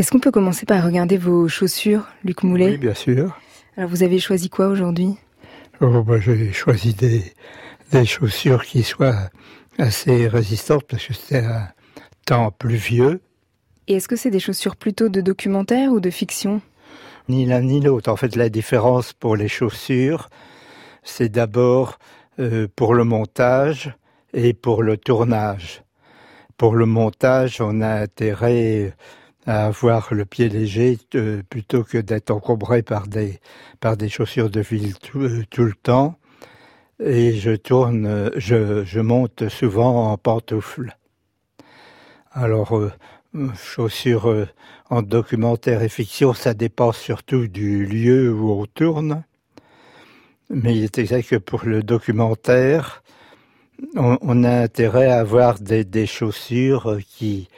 Est-ce qu'on peut commencer par regarder vos chaussures, Luc Moulet Oui, bien sûr. Alors vous avez choisi quoi aujourd'hui? Oh, bah, J'ai choisi des, des chaussures qui soient assez résistantes parce que c'était un temps pluvieux. Et est-ce que c'est des chaussures plutôt de documentaire ou de fiction? Ni l'un ni l'autre. En fait, la différence pour les chaussures, c'est d'abord euh, pour le montage et pour le tournage. Pour le montage, on a intérêt à avoir le pied léger euh, plutôt que d'être encombré par des, par des chaussures de ville tout, euh, le temps. Et je tourne, je, je, monte souvent en pantoufles. Alors, euh, chaussures en documentaire et fiction, ça dépend surtout du lieu où on tourne. Mais il est exact que pour le documentaire, on, on a intérêt à avoir des, des chaussures qui,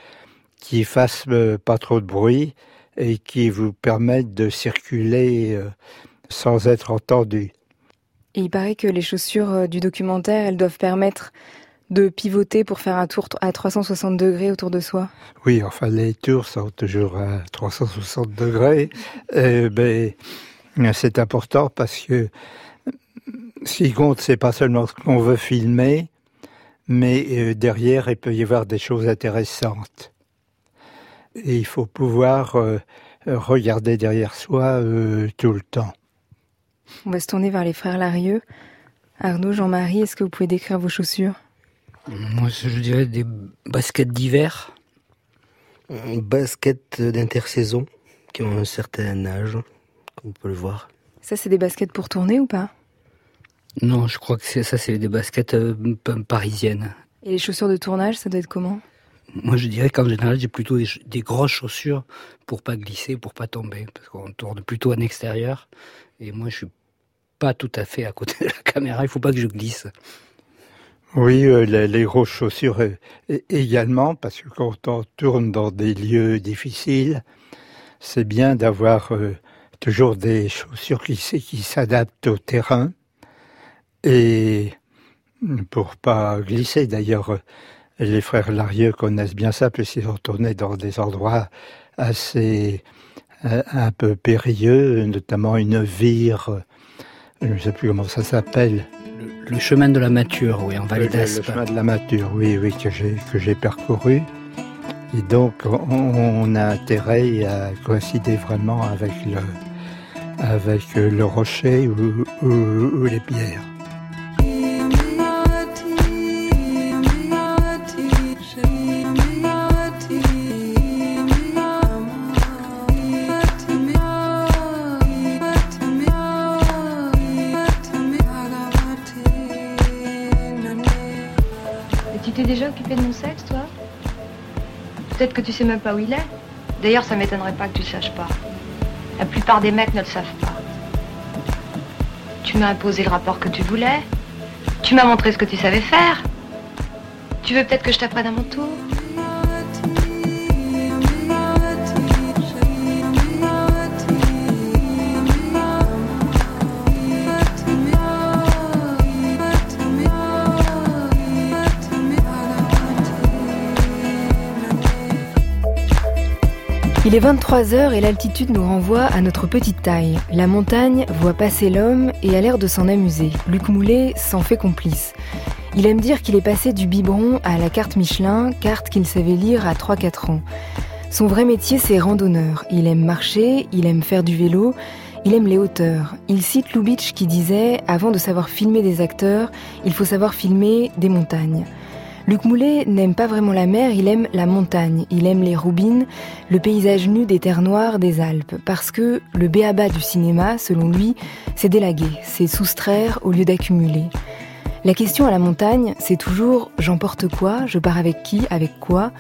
qui fassent euh, pas trop de bruit et qui vous permettent de circuler euh, sans être entendu. Et il paraît que les chaussures euh, du documentaire, elles doivent permettre de pivoter pour faire un tour à 360 degrés autour de soi. Oui, enfin les tours sont toujours à 360 degrés. ben, c'est important parce que ce qui compte, c'est pas seulement ce qu'on veut filmer, mais derrière, il peut y avoir des choses intéressantes et il faut pouvoir euh, regarder derrière soi euh, tout le temps. On va se tourner vers les frères Larieux. Arnaud, Jean-Marie, est-ce que vous pouvez décrire vos chaussures? Moi, je dirais des baskets d'hiver. Baskets d'intersaison qui ont un certain âge, comme on peut le voir. Ça, c'est des baskets pour tourner ou pas? Non, je crois que ça, c'est des baskets euh, parisiennes. Et les chaussures de tournage, ça doit être comment? Moi, je dirais qu'en général, j'ai plutôt des, grosses chaussures pour pas glisser, pour pas tomber, parce qu'on tourne plutôt en extérieur. Et moi, je suis pas tout à fait à côté de la caméra. Il faut pas que je glisse. Oui, euh, les, grosses chaussures euh, également, parce que quand on tourne dans des lieux difficiles, c'est bien d'avoir euh, toujours des chaussures qui, qui s'adaptent au terrain et pour pas glisser. D'ailleurs, les frères Larieux connaissent bien ça, puisqu'ils ont tourné dans des endroits assez euh, un peu périlleux, notamment une vire, je ne sais plus comment ça s'appelle. Le, chemin de la Mature, oui, en Vallée d'Aspe. Le, chemin de la Mature, oui, oui, que j'ai que j'ai parcouru. Et donc, on, a intérêt à coïncider vraiment avec le avec le rocher ou les pierres. Peut-être que tu sais même pas où il est. D'ailleurs, ça m'étonnerait pas que tu saches pas. La plupart des mecs ne le savent pas. Tu m'as imposé le rapport que tu voulais. Tu m'as montré ce que tu savais faire. Tu veux peut-être que je t'apprenne à mon tour? Il est 23h et l'altitude nous renvoie à notre petite taille. La montagne voit passer l'homme et a l'air de s'en amuser. Luc Moulet s'en fait complice. Il aime dire qu'il est passé du biberon à la carte Michelin, carte qu'il savait lire à 3-4 ans. Son vrai métier, c'est randonneur. Il aime marcher, il aime faire du vélo, il aime les hauteurs. Il cite Lubitsch qui disait Avant de savoir filmer des acteurs, il faut savoir filmer des montagnes. Luc Moulet n'aime pas vraiment la mer, il aime la montagne, il aime les roubines, le paysage nu des terres noires des Alpes, parce que le béaba du cinéma, selon lui, c'est d'élaguer, c'est soustraire au lieu d'accumuler. La question à la montagne, c'est toujours j'emporte quoi, je pars avec qui, avec quoi?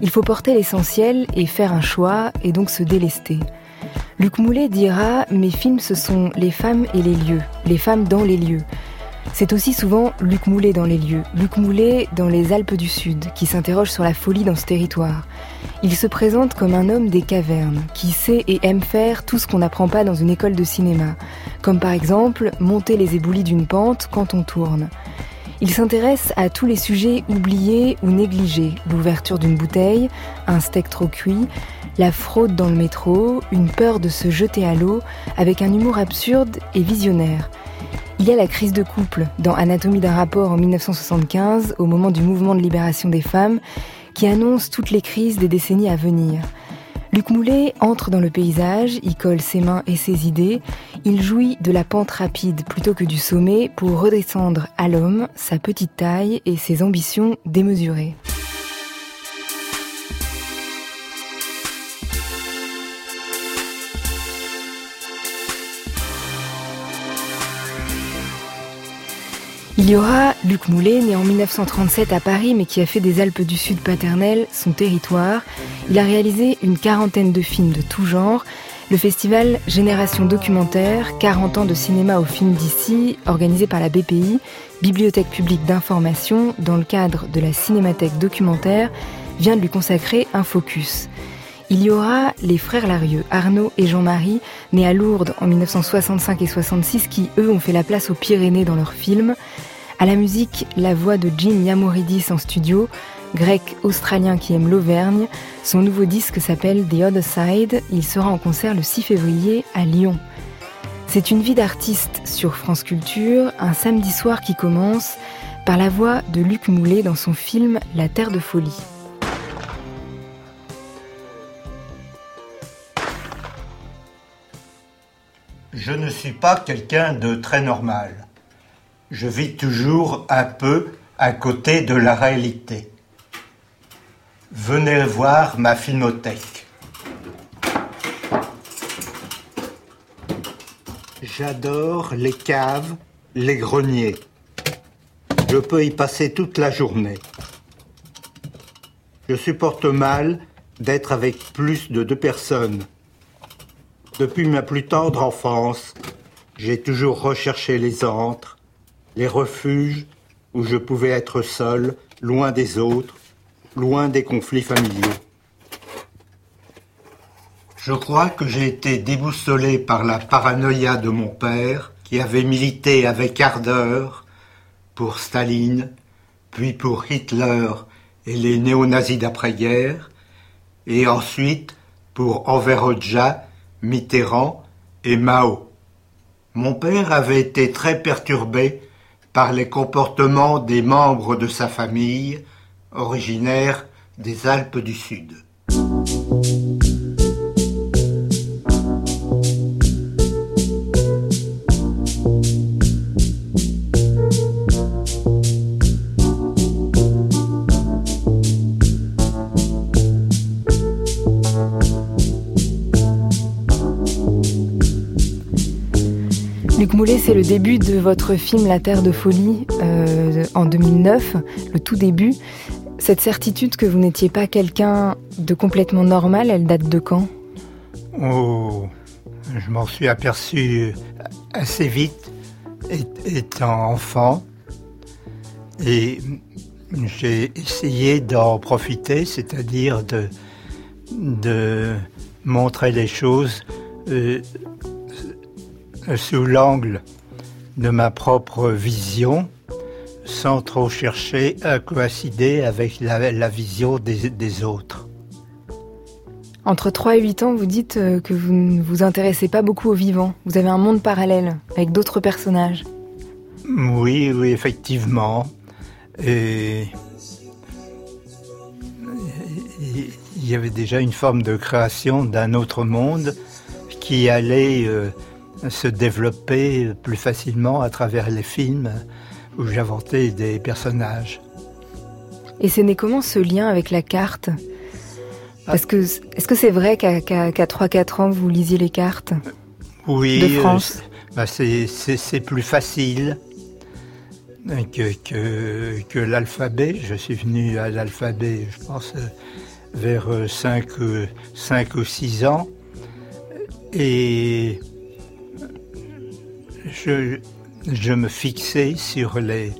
Il faut porter l'essentiel et faire un choix et donc se délester. Luc Moulet dira Mes films, ce sont les femmes et les lieux, les femmes dans les lieux. C'est aussi souvent Luc Moulet dans les lieux, Luc Moulet dans les Alpes du Sud, qui s'interroge sur la folie dans ce territoire. Il se présente comme un homme des cavernes, qui sait et aime faire tout ce qu'on n'apprend pas dans une école de cinéma, comme par exemple monter les éboulis d'une pente quand on tourne. Il s'intéresse à tous les sujets oubliés ou négligés, l'ouverture d'une bouteille, un steak trop cuit, la fraude dans le métro, une peur de se jeter à l'eau, avec un humour absurde et visionnaire. Il y a la crise de couple dans Anatomie d'un rapport en 1975, au moment du mouvement de libération des femmes, qui annonce toutes les crises des décennies à venir. Luc Moulet entre dans le paysage, y colle ses mains et ses idées, il jouit de la pente rapide plutôt que du sommet pour redescendre à l'homme sa petite taille et ses ambitions démesurées. Il y aura Luc Moulet, né en 1937 à Paris, mais qui a fait des Alpes du Sud paternelles son territoire. Il a réalisé une quarantaine de films de tout genre. Le festival Génération Documentaire, 40 ans de cinéma au film d'ici, organisé par la BPI, Bibliothèque publique d'information, dans le cadre de la Cinémathèque documentaire, vient de lui consacrer un focus. Il y aura les frères Larieux, Arnaud et Jean-Marie, nés à Lourdes en 1965 et 66, qui eux ont fait la place aux Pyrénées dans leurs films. À la musique, la voix de Jim Yamoridis en studio, grec australien qui aime l'Auvergne. Son nouveau disque s'appelle The Other Side. Il sera en concert le 6 février à Lyon. C'est une vie d'artiste sur France Culture, un samedi soir qui commence par la voix de Luc Moulet dans son film La Terre de Folie. Je ne suis pas quelqu'un de très normal je vis toujours un peu à côté de la réalité. Venez voir ma filmothèque. J'adore les caves, les greniers. Je peux y passer toute la journée. Je supporte mal d'être avec plus de deux personnes. Depuis ma plus tendre enfance, j'ai toujours recherché les antres, les refuges où je pouvais être seul, loin des autres, loin des conflits familiaux. Je crois que j'ai été déboussolé par la paranoïa de mon père, qui avait milité avec ardeur pour Staline, puis pour Hitler et les néo-nazis d'après-guerre, et ensuite pour Enver Mitterrand et Mao. Mon père avait été très perturbé par les comportements des membres de sa famille, originaires des Alpes du Sud. C'est le début de votre film La Terre de Folie euh, en 2009, le tout début. Cette certitude que vous n'étiez pas quelqu'un de complètement normal, elle date de quand? Oh, je m'en suis aperçu assez vite étant enfant et j'ai essayé d'en profiter, c'est-à-dire de, de montrer les choses euh, sous l'angle de ma propre vision, sans trop chercher à coïncider avec la, vision des, autres. Entre 3 et 8 ans, vous dites euh, que vous ne vous intéressez pas beaucoup au vivant. Vous avez un monde parallèle avec d'autres personnages. Oui, oui, effectivement. Et il y avait déjà une forme de création d'un autre monde qui allait euh, se développer plus facilement à travers les films où j'inventais des personnages. Et c'est né comment ce lien avec la carte? Parce que est-ce que c'est vrai qu'à 3-4 ans vous lisiez les cartes? Oui, de euh, France bah c'est plus facile que, que, que l'alphabet. Je suis venu à l'alphabet, je pense, vers 5, 5 ou 6 ans. Et je, me fixais sur les,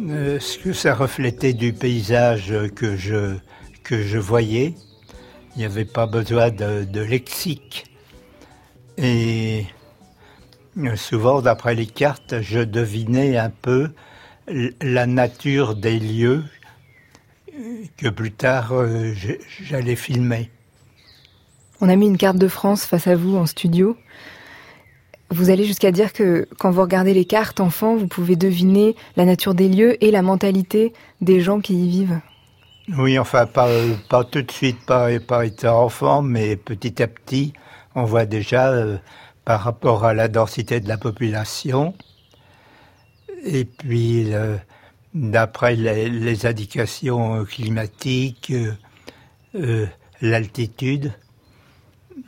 euh, ce que ça reflétait du paysage que je, que je voyais. Il n'y avait pas besoin de, lexique. Et souvent, d'après les cartes, je devinais un peu la nature des lieux que plus tard euh, j'allais filmer. On a mis une carte de France face à vous en studio. Vous allez jusqu'à dire que quand vous regardez les cartes enfants, vous pouvez deviner la nature des lieux et la mentalité des gens qui y vivent. Oui, enfin, pas, pas tout de suite, pas, pas étant enfant, mais petit à petit, on voit déjà euh, par rapport à la densité de la population, et puis d'après les, indications climatiques, euh, l'altitude,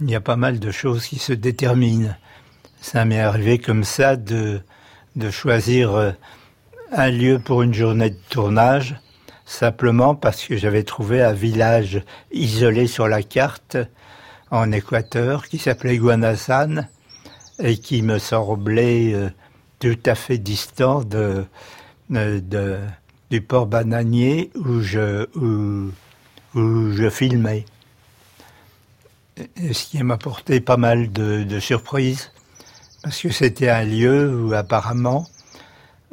il y a pas mal de choses qui se déterminent. Ça m'est arrivé comme ça de, de choisir euh, un lieu pour une journée de tournage, simplement parce que j'avais trouvé un village isolé sur la carte en Équateur qui s'appelait Guanasan et qui me semblait euh, tout à fait distant de, de, du port bananier où je, où, je filmais. ce qui m'a apporté pas mal de, surprises, parce que c'était un lieu où apparemment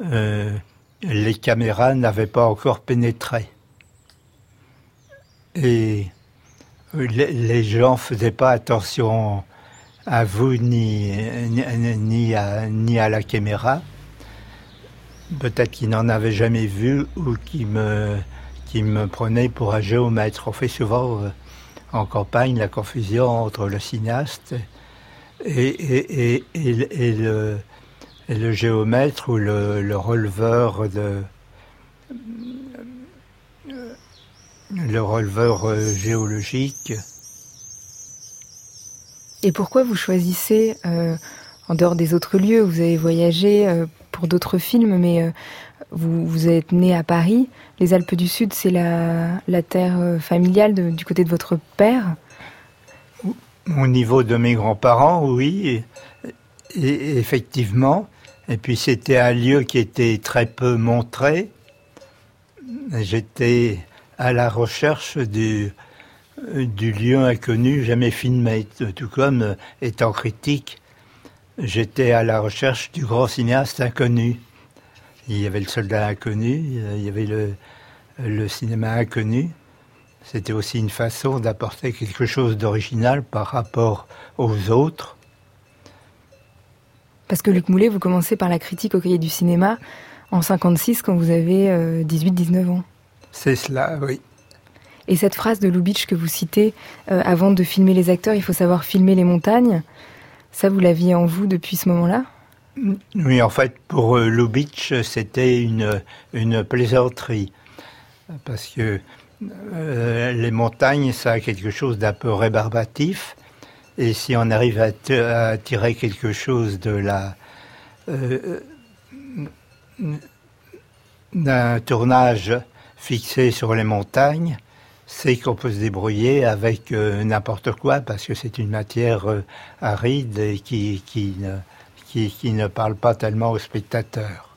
euh, les caméras n'avaient pas encore pénétré. Et les, les gens faisaient pas attention à vous ni, ni, à, ni à la caméra. Peut-être qu'ils n'en avaient jamais vu ou qui me, qui me prenaient pour un géomètre. On fait souvent euh, en campagne la confusion entre le cinéaste et, le, géomètre ou le, le releveur le releveur euh, géologique. Et pourquoi vous choisissez, euh, en dehors des autres lieux, vous avez voyagé euh, pour d'autres films, mais vous, êtes né à Paris. Les Alpes du Sud, c'est la, terre familiale du côté de votre père Au niveau de mes grands-parents, oui, effectivement. Et puis c'était un lieu qui était très peu montré. J'étais à la recherche du, du lieu inconnu jamais filmé, tout comme euh, étant critique, j'étais à la recherche du grand cinéaste inconnu. Il y avait le soldat inconnu, euh, il y avait le cinéma inconnu. C'était aussi une façon d'apporter quelque chose d'original par rapport aux autres. Parce que Luc Moulet, vous commencez par la critique au cahier du cinéma en 56 quand vous avez 18-19 euh, ans. C'est cela, oui. Et cette phrase de Lubitsch que vous citez, euh, avant de filmer les acteurs, il faut savoir filmer les montagnes, ça vous l'aviez en vous depuis ce moment-là? Oui, en fait, pour euh, Lubitsch, c'était une, une plaisanterie. Parce que euh, les montagnes, ça a quelque chose d'un peu rébarbatif. Et si on arrive à, tirer quelque chose de la d'un tournage fixé sur les montagnes, c'est qu'on peut se débrouiller avec euh, n'importe quoi parce que c'est une matière euh, aride et qui, qui, ne, qui, ne parle pas tellement aux spectateurs.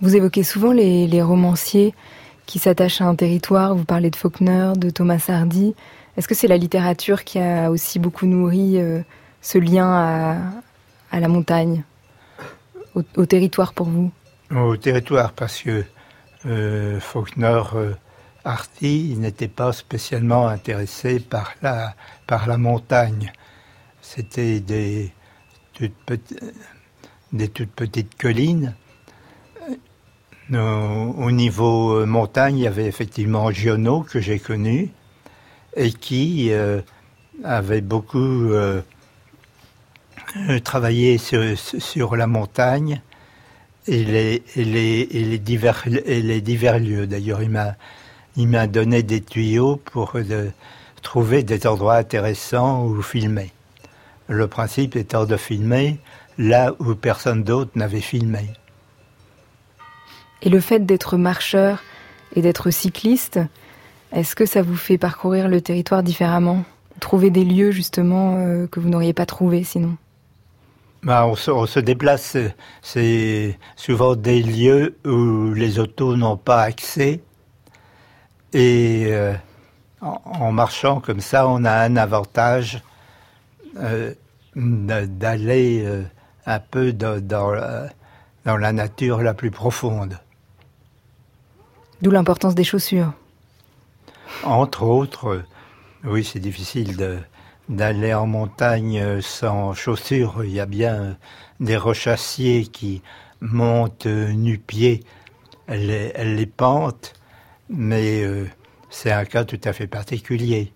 Vous évoquez souvent les romanciers qui s'attachent à un territoire. Vous parlez de Faulkner, de Thomas Hardy. Est-ce que c'est la littérature qui a aussi beaucoup nourri euh, ce lien à, la montagne, au, territoire pour vous? Au territoire, parce que Faulkner Artie n'était pas spécialement intéressé par la, par la montagne. C'était des toutes petites collines. Au, niveau montagne, il y avait effectivement Giono, que j'ai connu, et qui euh, avait beaucoup euh, travaillé sur, la montagne et les, divers, lieux. D'ailleurs, il m'a donné des tuyaux pour trouver des endroits intéressants où filmer. Le principe étant de filmer là où personne d'autre n'avait filmé. Et le fait d'être marcheur et d'être cycliste, est-ce que ça vous fait parcourir le territoire différemment? Trouver des lieux justement euh, que vous n'auriez pas trouvés sinon? Bah, on, se, déplace, c'est souvent des lieux où les autos n'ont pas accès. Et euh, en, marchant comme ça, on a un avantage euh, d'aller euh, un peu dans la nature la plus profonde. D'où l'importance des chaussures. Entre autres, oui, c'est difficile d'aller en montagne sans chaussures. Il y a bien des rochassiers qui montent nu-pieds les, les pentes, mais euh, c'est un cas tout à fait particulier.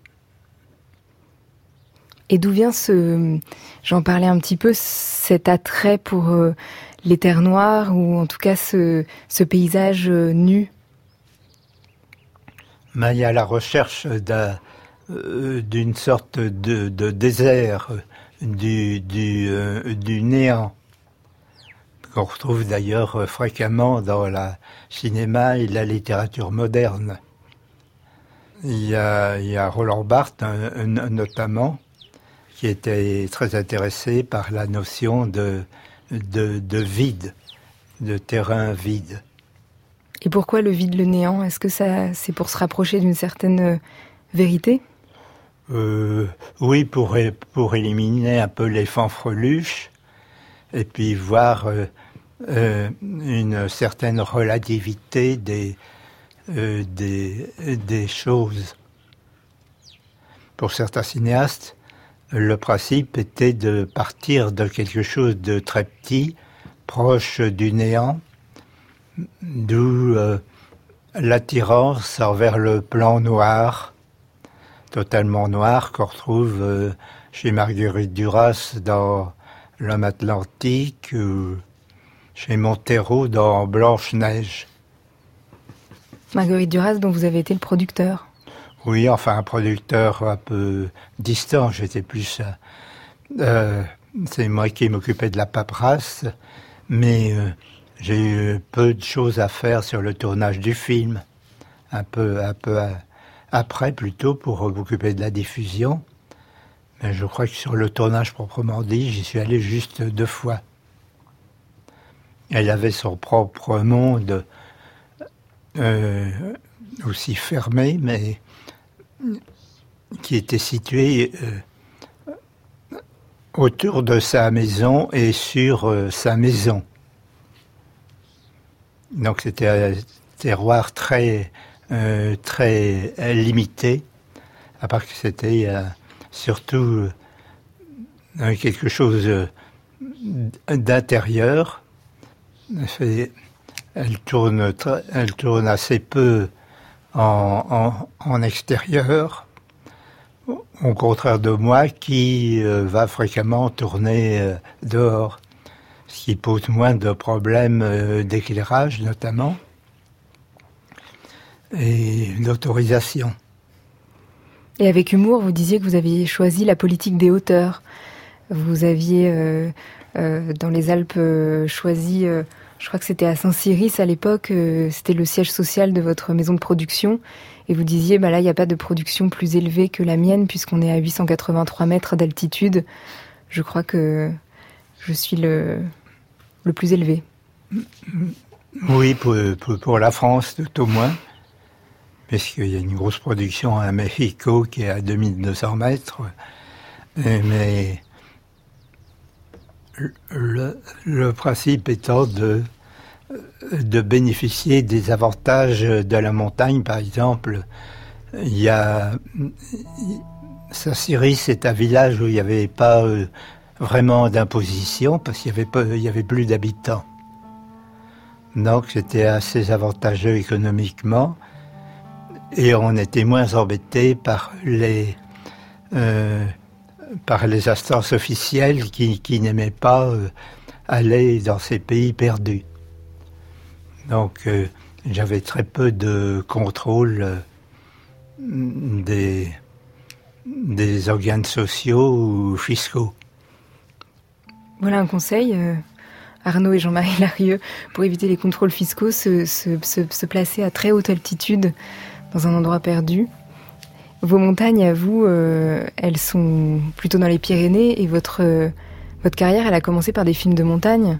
Et d'où vient ce, j'en parlais un petit peu, cet attrait pour euh, les terres noires ou en tout cas ce, ce paysage euh, nu? Ben, Il y a la recherche d'une sorte de, désert, du, du, néant qu'on retrouve d'ailleurs fréquemment dans le cinéma et la littérature moderne. Il y a, Roland Barthes notamment qui était très intéressé par la notion de, vide, de terrain vide. Et pourquoi le vide, le néant? Est-ce que ça, c'est pour se rapprocher d'une certaine euh, vérité? Euh, Oui, pour, pour éliminer un peu les fanfreluches et puis voir euh, une certaine relativité des, des, des, choses. Pour certains cinéastes, le principe était de partir de quelque chose de très petit, proche du néant, d'où euh, l'attirance vers le plan noir, totalement noir, qu'on retrouve chez Marguerite Duras dans L'homme atlantique, chez Montero dans Blanche-Neige. Marguerite Duras, dont vous avez été le producteur. Oui, enfin un producteur un peu distant. J'étais plus. Euh, c'est moi qui m'occupais de la paperasse, mais euh, j'ai eu peu de choses à faire sur le tournage du film. Un peu, peu après, plutôt, pour m'occuper de la diffusion. Mais je crois que sur le tournage proprement dit, j'y suis allé juste deux fois. Elle avait son propre monde euh, aussi fermé, mais qui était situé euh, autour de sa maison et sur euh, sa maison. Donc c'était un terroir très, très limité, à part que c'était surtout quelque chose d'intérieur. Elle tourne, elle tourne assez peu en, extérieur, au contraire de moi qui euh, va fréquemment tourner euh, dehors, ce qui pose moins de problèmes euh, d'éclairage notamment et d'autorisation. Et avec humour, vous disiez que vous aviez choisi la politique des hauteurs. Vous aviez euh, dans les Alpes euh, choisi, euh, je crois que c'était à Saint-Cyril à l'époque, c'était le siège social de votre maison de production. Et vous disiez, bah là, il n'y a pas de production plus élevée que la mienne, puisqu'on est à 883 mètres d'altitude. Je crois que je suis le, plus élevé. Oui, pour, la France, tout au moins. Parce qu'il y a une grosse production à Mexico qui est à 2200 mètres. Mais le, principe étant de, de bénéficier des avantages de la montagne, par exemple. Il y a. Saint-Cyri, c'est un village où il n'y avait pas euh, vraiment d'imposition parce qu'il n'y avait, y avait plus d'habitants. Donc c'était assez avantageux économiquement et on était moins embêté par les. Euh, par les instances officielles qui, n'aimaient pas euh, aller dans ces pays perdus. Donc euh, j'avais très peu de contrôle des, des organes sociaux ou fiscaux. Voilà un conseil, Arnaud et Jean-Marie Larieux, pour éviter les contrôles fiscaux, se placer à très haute altitude dans un endroit perdu. Vos montagnes, à vous, euh, elles sont plutôt dans les Pyrénées et votre, euh, votre carrière, elle a commencé par des films de montagne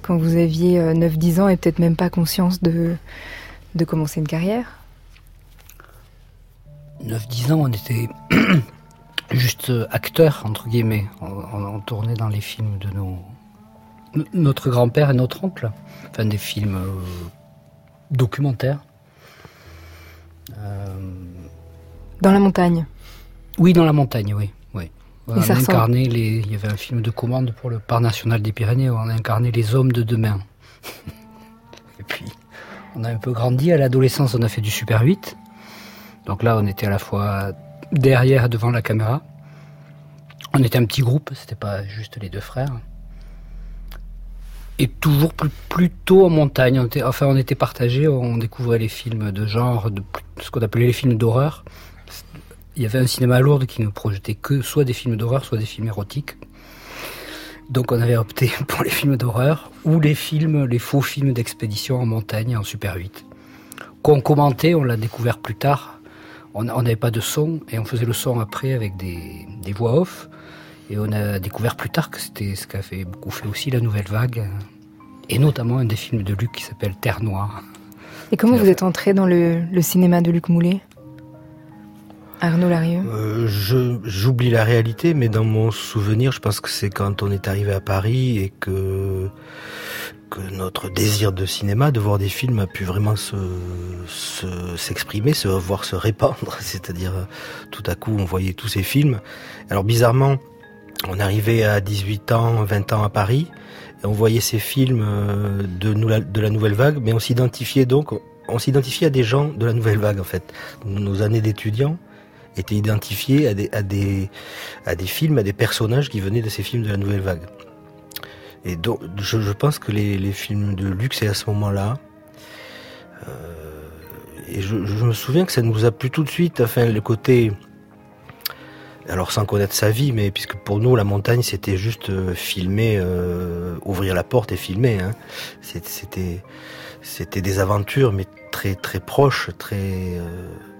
quand vous aviez 9-10 euh, ans et peut-être même pas conscience de, de commencer une carrière 9-10 ans, on était juste acteurs, entre guillemets. On, tournait dans les films de nos, Notre grand-père et notre oncle. Enfin, des films euh, documentaires. Euh, dans la montagne Oui, dans la montagne, oui. oui. On a incarné les... Il y avait un film de commande pour le Parc national des Pyrénées où on a incarné les hommes de demain. et puis, on a un peu grandi. À l'adolescence, on a fait du Super 8. Donc là, on était à la fois derrière devant la caméra. On était un petit groupe, c'était pas juste les deux frères. Et toujours plus, plutôt en montagne. On était, enfin, on était partagés, on découvrait les films de genre, de, ce qu'on appelait les films d'horreur. Il y avait un cinéma à Lourdes qui ne projetait que soit des films d'horreur, soit des films érotiques. Donc on avait opté pour les films d'horreur ou les films, les faux films d'expédition en montagne en Super 8. Qu'on commentait, on l'a découvert plus tard. On n'avait pas de son et on faisait le son après avec des, des voix off. Et on a découvert plus tard que c'était ce qu'a fait beaucoup fait aussi la nouvelle vague. Et notamment un des films de Luc qui s'appelle Terre Noire. Et comment vous êtes entré dans le, le cinéma de Luc Moulet? Arnaud Larieux? Euh, J'oublie la réalité, mais dans mon souvenir, je pense que c'est quand on est arrivé à Paris et que, que notre désir de cinéma, de voir des films, a pu vraiment s'exprimer, se, se, voir se répandre. C'est-à-dire, tout à coup, on voyait tous ces films. Alors bizarrement, on arrivait à 18 ans, 20 ans à Paris, et on voyait ces films euh, de, la nouvelle vague, mais on s'identifiait donc, on s'identifiait à des gens de la nouvelle vague en fait. Nos années d'étudiants, étaient identifiés à, des, à des films, à des personnages qui venaient de ces films de la nouvelle vague. Et donc, je, pense que les, films de luxe, c'est à ce moment-là. Euh, et je, me souviens que ça nous a plu tout de suite, enfin, le côté. Alors, sans connaître sa vie, mais puisque pour nous, la montagne, c'était juste euh, filmer, euh, ouvrir la porte et filmer. Hein. C'était, c'était des aventures, mais très, très proches, très.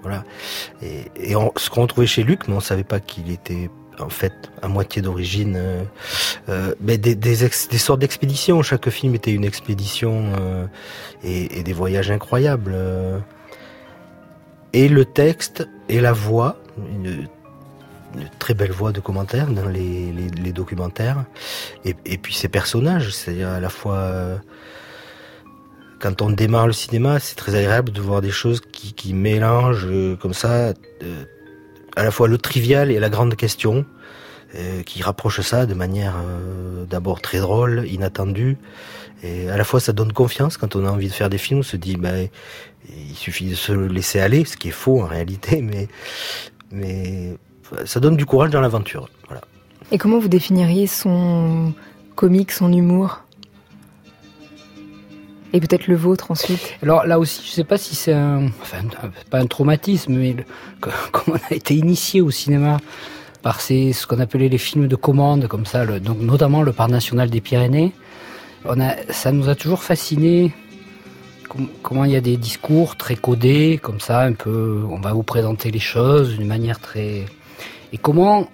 Voilà. Et, et ce qu'on trouvait chez Luc, mais on savait pas qu'il était en fait à moitié d'origine, euh, euh, mais des, sortes d'expéditions. Chaque film était une expédition euh, et, des voyages incroyables. Et le texte et la voix, une, très belle voix de commentaire dans les, documentaires, et, puis ces personnages, c'est-à-dire à la fois quand on démarre le cinéma, c'est très agréable de voir des choses qui, mélangent comme ça à la fois le trivial et la grande question, euh, qui rapprochent ça de manière euh, d'abord très drôle, inattendue, et à la fois ça donne confiance quand on a envie de faire des films, on se dit ben il suffit de se laisser aller, ce qui est faux en réalité, mais mais ça donne du courage dans l'aventure. Voilà. Et comment vous définiriez son comique, son humour? Et peut-être le vôtre ensuite. Alors là aussi, je ne sais pas si c'est un, enfin, pas un traumatisme, mais le, comme on a été initié au cinéma par ces, ce qu'on appelait les films de commande, comme ça, donc notamment le Parc national des Pyrénées, on a, ça nous a toujours fasciné. Com comment il y a des discours très codés, comme ça, un peu, on va vous présenter les choses d'une manière très, et comment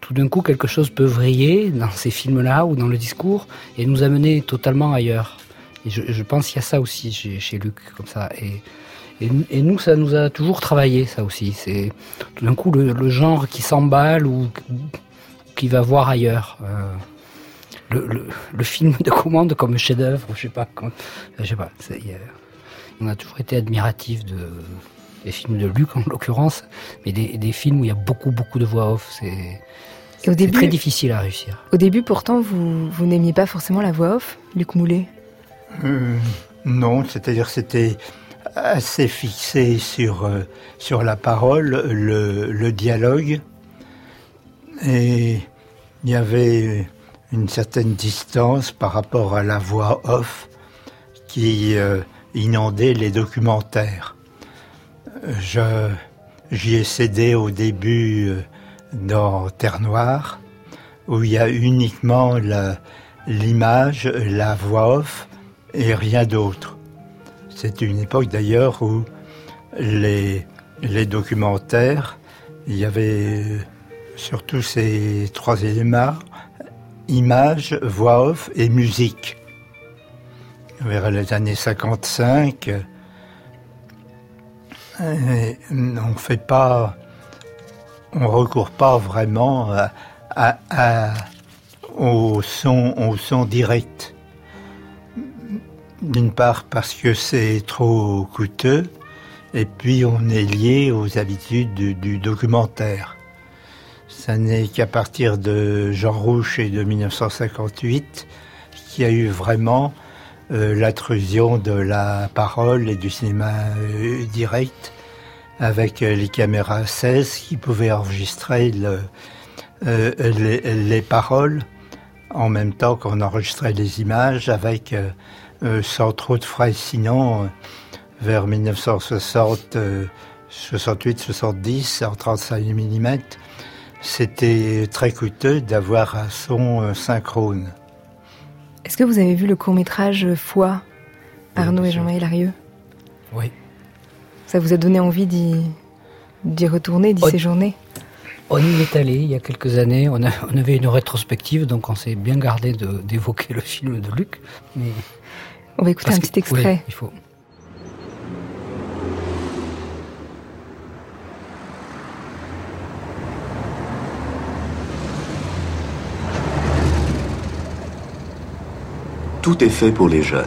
tout d'un coup quelque chose peut vriller dans ces films-là ou dans le discours et nous amener totalement ailleurs. Et je, je pense qu'il y a ça aussi chez, chez Luc, comme ça. Et, et, et, nous, ça nous a toujours travaillé, ça aussi. C'est tout d'un coup le, le, genre qui s'emballe ou qui va voir ailleurs. Euh, le, le, le, film de commande comme chef-d'œuvre, je sais pas. Comme, je sais pas. On a toujours été admiratif de des films de Luc en l'occurrence, mais des, des, films où il y a beaucoup beaucoup de voix off. C'est c'est très difficile à réussir. Au début, pourtant, vous, vous n'aimiez pas forcément la voix off, Luc Moulet? Euh, non, c'est-à-dire c'était assez fixé sur, euh, la parole, le, dialogue, et il y avait une certaine distance par rapport à la voix off qui euh, inondait les documentaires. J'y ai cédé au début dans Terre Noire, où il y a uniquement l'image, la voix off, et rien d'autre. C'est une époque d'ailleurs où les, documentaires, il y avait surtout ces trois éléments, images, voix off et musique. Vers les années 55, on fait pas, on recourt pas vraiment au son direct D'une part parce que c'est trop coûteux, et puis on est lié aux habitudes du, documentaire. Ça n'est qu'à partir de Jean Rouche et de 1958 qu'il y a eu vraiment euh, l'intrusion de la parole et du cinéma euh, direct avec euh, les caméras 16 qui pouvaient enregistrer les, paroles en même temps qu'on enregistrait les images avec sans trop de frais. Sinon, vers 1960, 68, 70, en 35 mm, c'était très coûteux d'avoir un son synchrone. Est-ce que vous avez vu le court-métrage Foi, Arnaud et Jean-Marie Larieux? Oui. Ça vous a donné envie d'y retourner, d'y séjourner? On y est allé il y a quelques années. On, avait une rétrospective, donc on s'est bien gardé d'évoquer le film de Luc. On va écouter un petit extrait. il faut. Tout est fait pour les jeunes.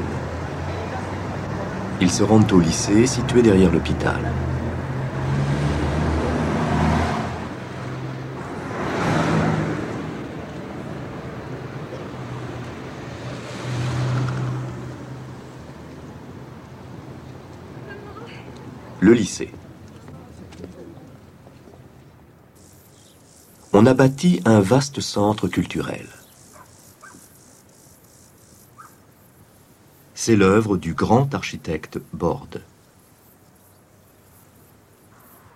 Ils se rendent au lycée situé derrière l'hôpital. Le lycée. On a bâti un vaste centre culturel. C'est l'œuvre du grand architecte Borde.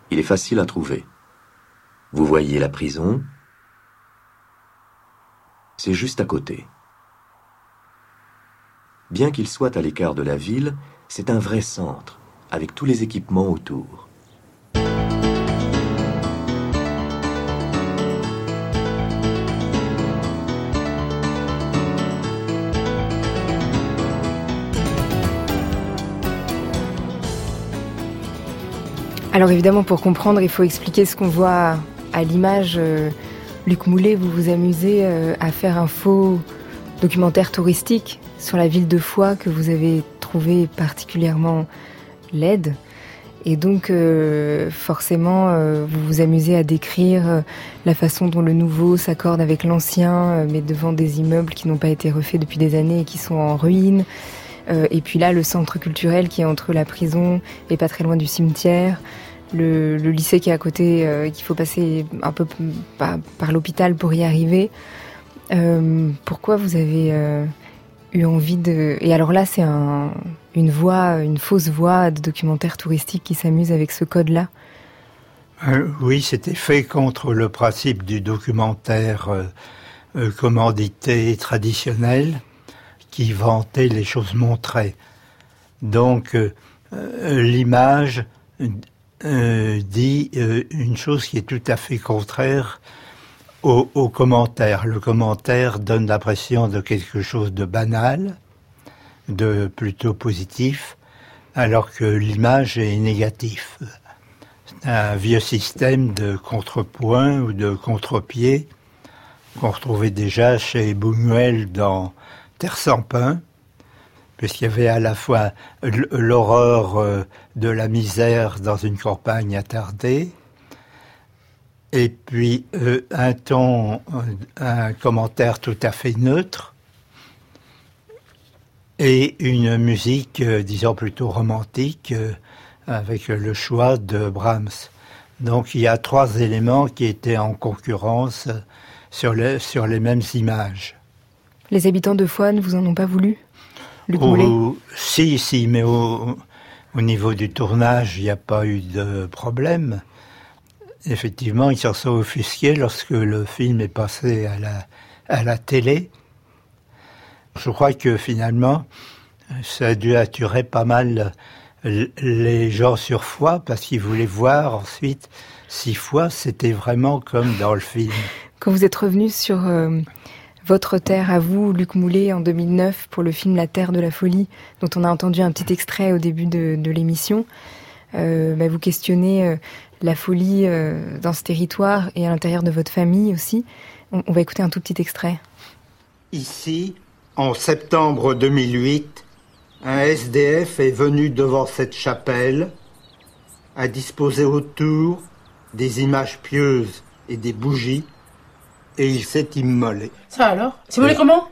Il est facile à trouver. Vous voyez la prison C'est juste à côté. Bien qu'il soit à l'écart de la ville, c'est un vrai centre, avec tous les équipements autour. Alors évidemment, pour comprendre, il faut expliquer ce qu'on voit à l'image. Euh, Luc Moulet, vous vous amusez euh, à faire un faux documentaire touristique sur la ville de Foix que vous avez trouvé particulièrement laide. Et donc, euh, forcément, vous vous amusez à décrire la façon dont le nouveau s'accorde avec l'ancien, mais devant des immeubles qui n'ont pas été refaits depuis des années et qui sont en ruine. et puis là, le centre culturel qui est entre la prison et pas très loin du cimetière le, lycée qui est à côté, euh, qu'il faut passer un peu par, l'hôpital pour y arriver. Euh, pourquoi vous avez euh, eu envie de... Et alors là, c'est une fausse voix de documentaire touristique qui s'amuse avec ce code-là Oui, c'était fait contre le principe du documentaire commandité traditionnel qui vantait les choses montrées. Donc, l'image euh, dit euh, une chose qui est tout à fait contraire au, commentaire. Le commentaire donne l'impression de quelque chose de banal, de plutôt positif, alors que l'image est négative. C'est un vieux système de contrepoint ou de contre-pied qu'on retrouvait déjà chez Buñuel dans Terre sans pain, puisqu'il y avait à la fois l'horreur euh, de la misère dans une campagne attardée, et puis euh, un ton, euh, un commentaire tout à fait neutre, et une musique, disons plutôt romantique, avec le choix de Brahms. Donc il y a trois éléments qui étaient en concurrence sur les, sur les mêmes images. Les habitants de Foine vous en ont pas voulu si, si, mais au, niveau du tournage, il n'y a pas eu de problème. Effectivement, ils s'en sont offusqués lorsque le film est passé à la, à la télé. Je crois que finalement, ça a dû attirer pas mal les gens sur foi parce qu'ils voulaient voir ensuite si foi c'était vraiment comme dans le film. Quand vous êtes revenu sur euh, votre terre à vous, Luc Moulet, en 2009 pour le film La Terre de la Folie, dont on a entendu un petit extrait au début de, l'émission. Euh, bah, vous questionnez euh, la folie euh, dans ce territoire et à l'intérieur de votre famille aussi. On, va écouter un tout petit extrait. Ici, en septembre 2008, Un SDF est venu devant cette chapelle, a disposé autour des images pieuses et des bougies, et il s'est immolé. Ça alors? C'est volé comment?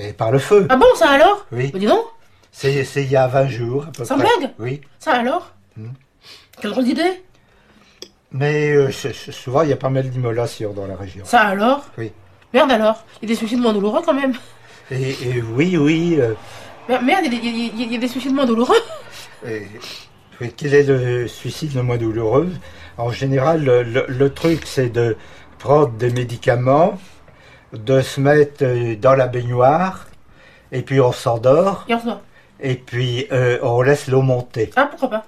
Et par le feu. Ah bon, ça alors? Oui. Bah dis donc, C'est c'est il y a 20 jours, à peu Sans près. blague? Oui. ça alors? Hmm. Quelle drôle d'idée Mais euh, souvent, il y a pas mal d'immolations dans la région. Ça alors? Oui. Merde alors, il y a des suicides moins douloureux quand même. Et, et oui, oui. euh, Mer- Merde, il y a des- il y, a- il y a des suicides moins douloureux. et- et quel est le suicide le moins douloureux? En général, le, le- le truc, c'est de prendre des médicaments, de se mettre euh, dans la baignoire, et puis on s'endort, Et on se voit. et puis euh, on laisse l'eau monter. Ah, pourquoi pas?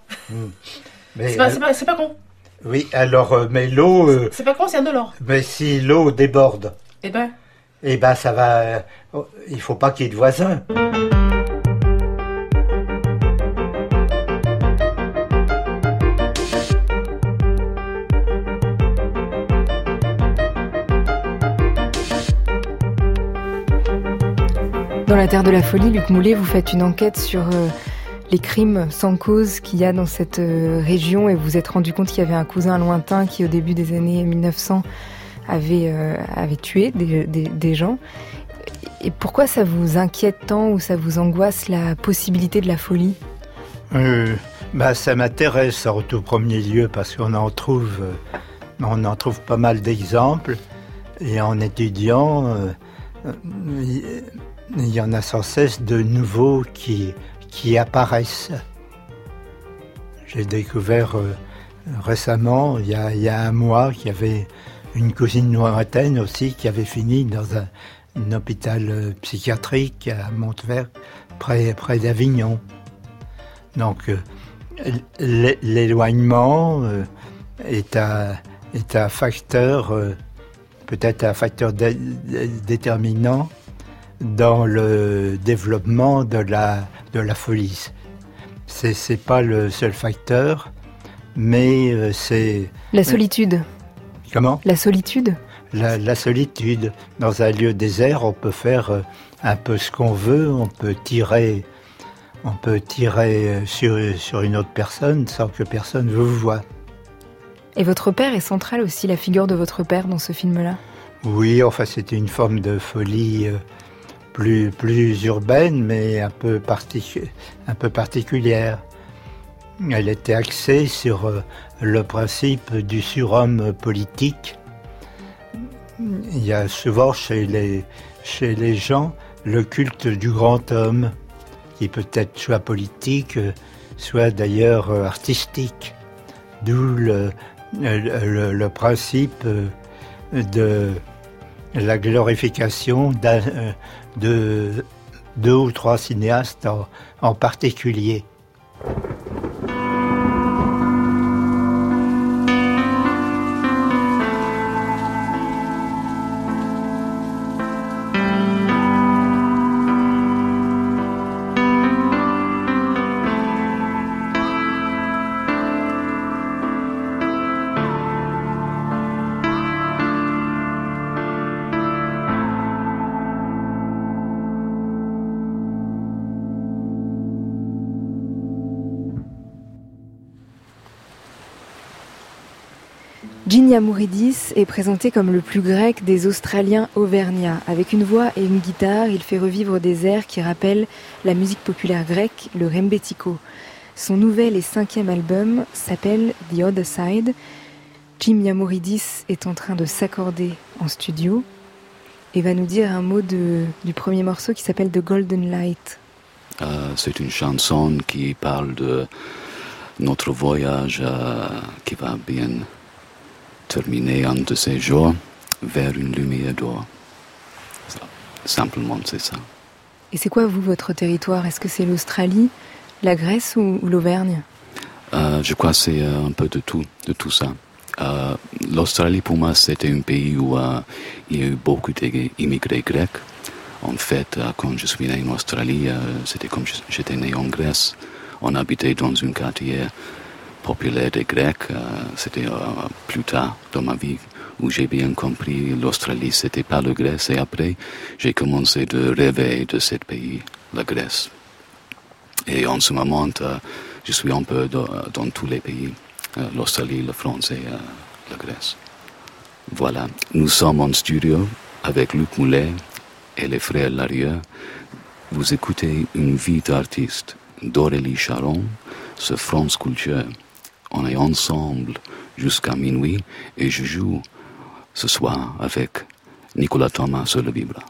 Mais, C'est pas, euh, c'est pas, c'est pas con. oui, alors, euh, mais l'eau, euh, C'est pas con, c'est indolore. mais si l'eau déborde, Eh ben, eh ben ça va. euh, il faut pas qu'il y ait de voisins. Dans la Terre de la Folie, Luc Moulet, vous faites une enquête sur euh, les crimes sans cause qu'il y a dans cette euh, région et vous vous êtes rendu compte qu'il y avait un cousin lointain qui, au début des années 1900, euh, avait tué des, gens. Et pourquoi ça vous inquiète tant ou ça vous angoisse la possibilité de la folie? Euh, bah, ça m'intéresse en tout premier lieu parce qu'on en trouve, euh, on en trouve pas mal d'exemples. Et en étudiant, il il y en a sans cesse de nouveaux qui, qui apparaissent. J'ai découvert récemment, il y, il y a un mois, qu'il y avait une cousine lointaine aussi qui avait fini dans un, hôpital euh, psychiatrique à Montvert, près, près d'Avignon. Donc, euh, l'é- l'éloignement euh, est, un, est un facteur, peut-être un facteur dé- dé- déterminant dans le développement de la, de la folie. C'est, c'est pas le seul facteur, mais c'est La solitude. Comment La solitude la, la solitude. Dans un lieu désert, on peut faire euh, un peu ce qu'on veut, on peut tirer, on peut tirer euh, sur, sur une autre personne sans que personne vous voie. Et votre père est central aussi, la figure de votre père dans ce film-là? Oui, enfin c'était une forme de folie euh, plus, plus urbaine, mais un peu, particu- un peu particulière. Elle était axée sur euh, le principe du surhomme politique. Il y a souvent chez les, gens le culte du grand homme, qui peut être soit politique, soit d'ailleurs euh, artistique. D'où le, principe euh, de la glorification de deux ou trois cinéastes en particulier. Gene Yamouridis est présenté comme le plus grec des Australiens auvergnats. Avec une voix et une guitare, il fait revivre des airs qui rappellent la musique populaire grecque, le rembetiko. Son nouvel et cinquième album s'appelle The Other Side. Jim Yamouridis est en train de s'accorder en studio et va nous dire un mot du premier morceau qui s'appelle The Golden Light. Euh, c'est une chanson qui parle de notre voyage euh, qui va bien terminer un de ces jours vers une lumière d'or. Simplement, c'est ça. Et c'est quoi, vous, votre territoire? Est-ce que c'est l'Australie, la Grèce ou, ou l'Auvergne? Euh, je crois que c'est euh, un peu de tout, de tout ça. Euh, L'Australie, pour moi, c'était un pays où euh, il y a eu beaucoup d'immigrés grecs. En fait, quand je suis né en Australie, c'était comme j'étais né en Grèce. On habitait dans un quartier populaire des Grecs. euh, c'était euh, plus tard dans ma vie où j'ai bien compris l'Australie, c'était pas la Grèce. Et après, j'ai commencé de rêver de ce pays, la Grèce. Et en ce moment, je suis un peu dans, tous les pays, l'Australie, la France et la Grèce. Voilà, nous sommes en studio avec Luc Moulet et les frères Larieux. Vous écoutez une vie d'artiste d'Aurélie Charon sur France Culture. On est ensemble jusqu'à minuit et je joue ce soir avec Nicolas Thomas sur le vibra.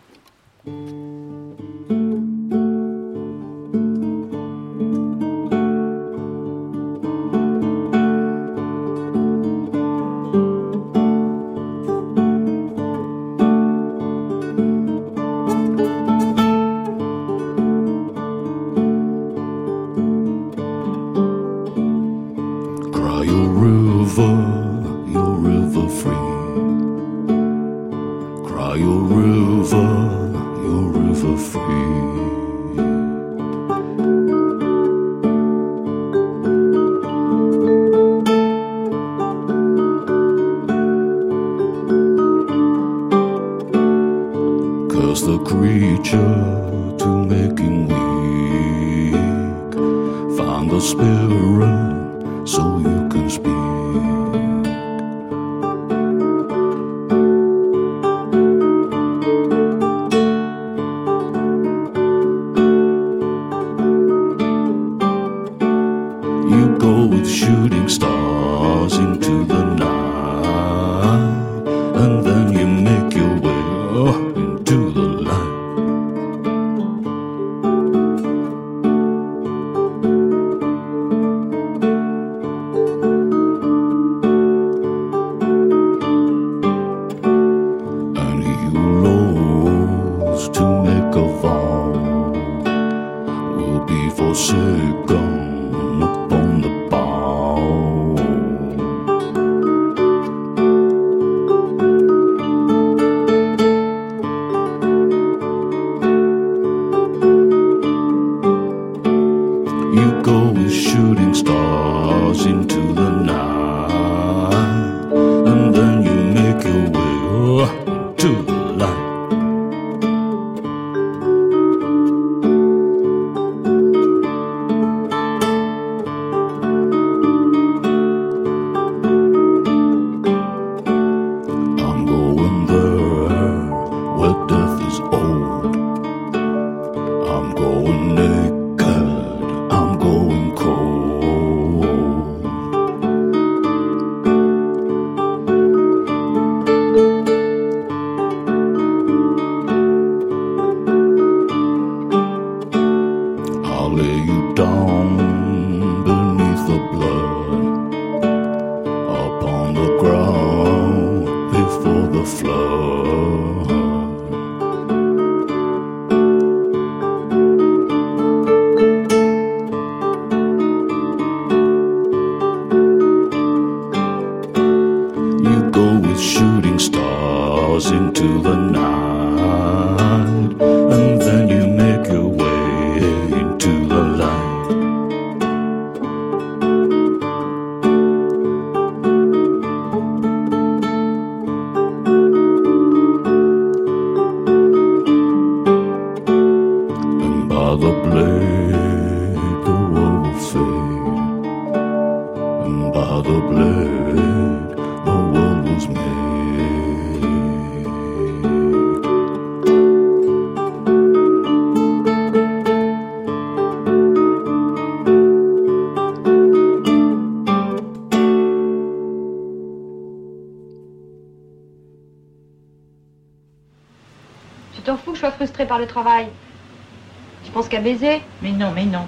Par le travail. Tu penses qu'à baiser Mais non, mais non.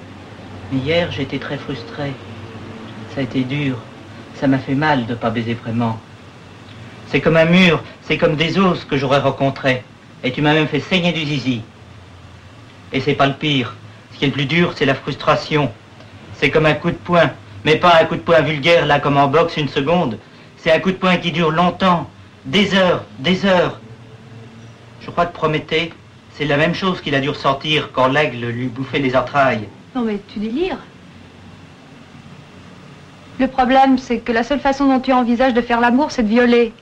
Mais hier, j'étais très frustré. Ça a été dur. Ça m'a fait mal de pas baiser vraiment. C'est comme un mur, c'est comme des os que j'aurais rencontrés. Et tu m'as même fait saigner du zizi. Et c'est pas le pire. Ce qui est le plus dur, c'est la frustration. C'est comme un coup de poing. Mais pas un coup de poing vulgaire, là, comme en boxe, une seconde. C'est un coup de poing qui dure longtemps. Des heures, des heures. Je crois que Prométhée, c'est la même chose qu'il a dû ressentir quand l'aigle lui bouffait les entrailles. Non mais tu délires. Le problème, c'est que la seule façon dont tu envisages de faire l'amour, c'est de violer.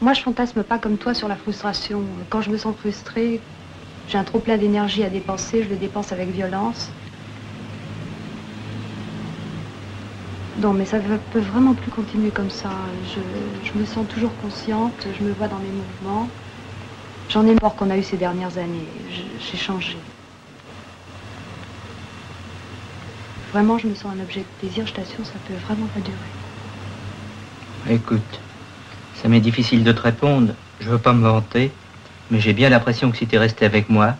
Moi, je fantasme pas comme toi sur la frustration. Quand je me sens frustrée, J'ai un trop plein d'énergie à dépenser, je le dépense avec violence. Non, mais ça ne peut vraiment plus continuer comme ça. Je, je, me sens toujours consciente, je me vois dans mes mouvements. J'en ai marre qu'on a eu ces dernières années. J'ai changé. Vraiment, je me sens un objet de plaisir, je t'assure, ça peut vraiment pas durer. Écoute, ça m'est difficile de te répondre. Je veux pas me vanter, mais j'ai bien l'impression que si tu es resté avec moi,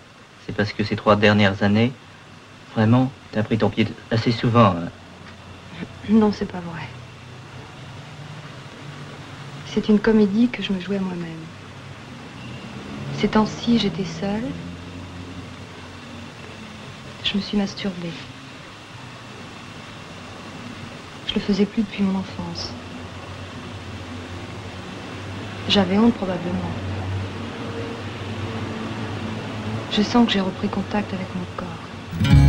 c'est parce que ces trois dernières années, vraiment, tu as pris ton pied assez souvent. Hein. Non, c'est pas vrai. C'est une comédie que je me jouais moi-même. Ces temps-ci, j'étais seule. Je me suis masturbée. Je le faisais plus depuis mon enfance. J'avais honte probablement. Je sens que j'ai repris contact avec mon corps.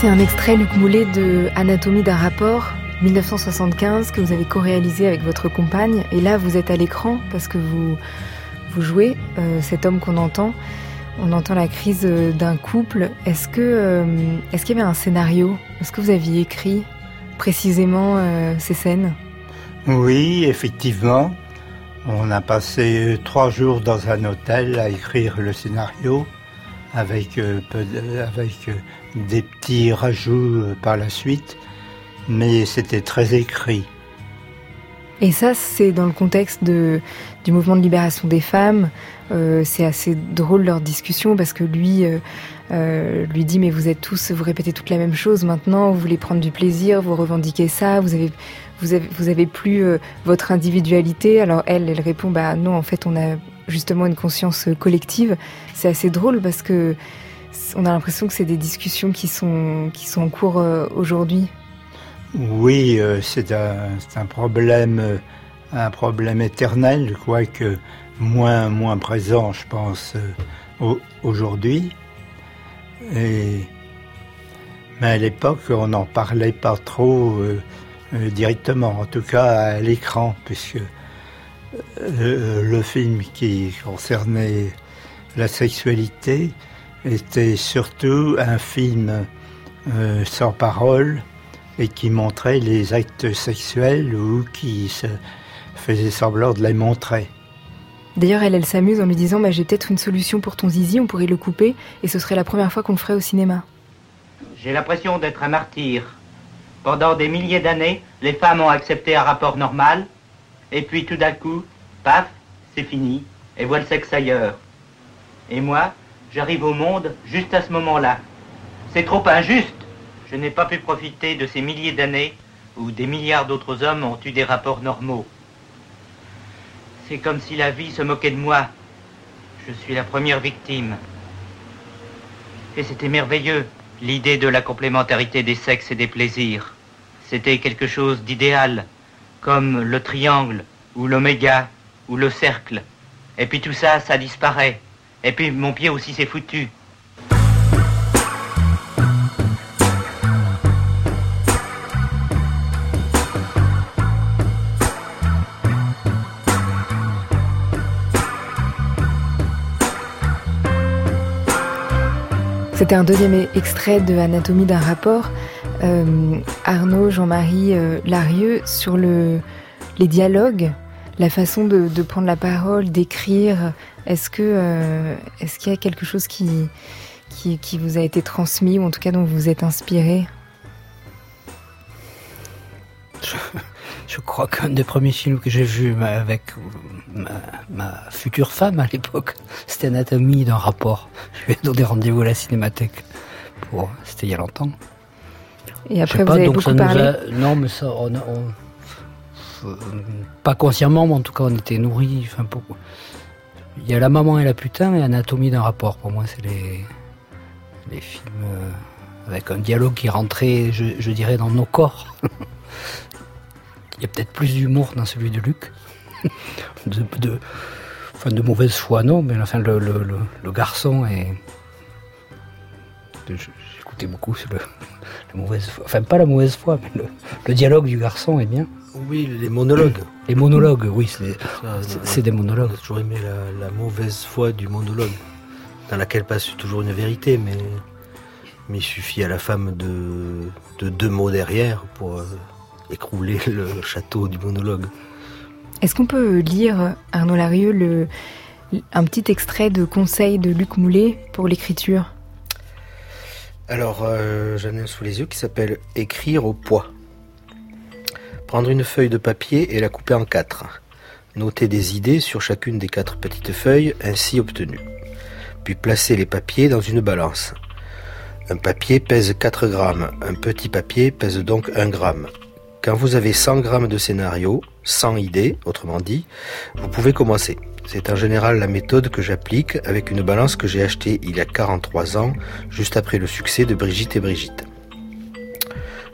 C'est un extrait, Luc Moulet, de Anatomie d'un rapport, 1975, que vous avez co-réalisé avec votre compagne. Et là, vous êtes à l'écran parce que vous, jouez euh, cet homme qu'on entend. On entend la crise euh, d'un couple. Est-ce que euh, est-ce qu'il y avait un scénario? Est-ce que vous aviez écrit précisément ces scènes? Oui, effectivement. On a passé trois jours dans un hôtel à écrire le scénario avec, avec des petits rajouts euh, par la suite, mais c'était très écrit. Et ça, c'est dans le contexte de, du mouvement de libération des femmes. Euh, c'est assez drôle leur discussion parce que lui euh, lui dit mais vous êtes tous, vous répétez toute la même chose maintenant, vous voulez prendre du plaisir, vous revendiquez ça, vous avez vous avez, vous avez plus votre individualité. Alors elle, elle répond bah non, en fait on a justement une conscience collective. C'est assez drôle parce que on a l'impression que c'est des discussions qui sont, qui sont en cours euh, aujourd'hui. Oui, euh, c'est un, problème, euh, un problème éternel, quoique moins, moins présent, je pense, aujourd'hui. Mais à l'époque, on n'en parlait pas trop directement, en tout cas à l'écran, puisque le film qui concernait la sexualité était surtout un film euh, sans parole et qui montrait les actes sexuels ou qui se faisait semblant de les montrer. D'ailleurs, elle, elle s'amuse en lui disant bah, J'ai peut-être une solution pour ton zizi, on pourrait le couper et ce serait la première fois qu'on le ferait au cinéma. J'ai l'impression d'être un martyr. Pendant des milliers d'années, les femmes ont accepté un rapport normal, et puis tout d'un coup, paf, c'est fini, et voient le sexe ailleurs. Et moi, J'arrive au monde juste à ce moment-là. C'est trop injuste. Je n'ai pas pu profiter de ces milliers d'années où des milliards d'autres hommes ont eu des rapports normaux. C'est comme si la vie se moquait de moi. Je suis la première victime. Et c'était merveilleux, l'idée de la complémentarité des sexes et des plaisirs. C'était quelque chose d'idéal, comme le triangle, ou l'oméga, ou le cercle. Et puis tout ça, ça disparaît. Et puis mon pied aussi s'est foutu. C'était un deuxième extrait de Anatomie d'un rapport. Euh, Arnaud, Jean-Marie euh, Larieux, sur le, les dialogues, la façon de prendre la parole, d'écrire, est-ce que euh, est-ce qu'il y a quelque chose qui, qui, vous a été transmis ou en tout cas dont vous vous êtes inspiré? Je, crois qu'un des premiers films que j'ai vu avec ma, future femme à l'époque, c'était Anatomie d'un rapport. Je lui ai donné rendez-vous à la cinémathèque. Pour, c'était il y a longtemps. Et après, vous avez beaucoup parlé? Non, mais ça, on, pas consciemment, mais en tout cas, on était nourris. Enfin, beaucoup. Il y a La maman et la putain et Anatomie d'un rapport. Pour moi, c'est les, les films euh, avec un dialogue qui rentrait, je, dirais, dans nos corps. Il y a peut-être plus d'humour dans celui de Luc. de, Enfin, de mauvaise foi, non, mais enfin, le, le, le, le garçon est. J'écoutais beaucoup sur le, la mauvaise foi. Enfin, pas la mauvaise foi, mais le dialogue du garçon est bien. Oui, les monologues. Les monologues, oui, c'est des monologues. On a toujours aimé la, la mauvaise foi du monologue, dans laquelle passe toujours une vérité, mais, mais il suffit à la femme de, de deux mots derrière pour euh, écrouler le château du monologue. Est-ce qu'on peut lire, Arnaud Larieux, le, un petit extrait de conseil de Luc Moulet pour l'écriture? Alors, euh, j'en ai un sous les yeux qui s'appelle Écrire au poids. Prendre une feuille de papier et la couper en quatre. Noter des idées sur chacune des quatre petites feuilles ainsi obtenues. Puis placer les papiers dans une balance. Un papier pèse 4 grammes, un petit papier pèse donc 1 gramme. Quand vous avez 100 grammes de scénario, 100 idées, autrement dit, vous pouvez commencer. C'est en général la méthode que j'applique avec une balance que j'ai achetée il y a 43 ans, juste après le succès de Brigitte et Brigitte.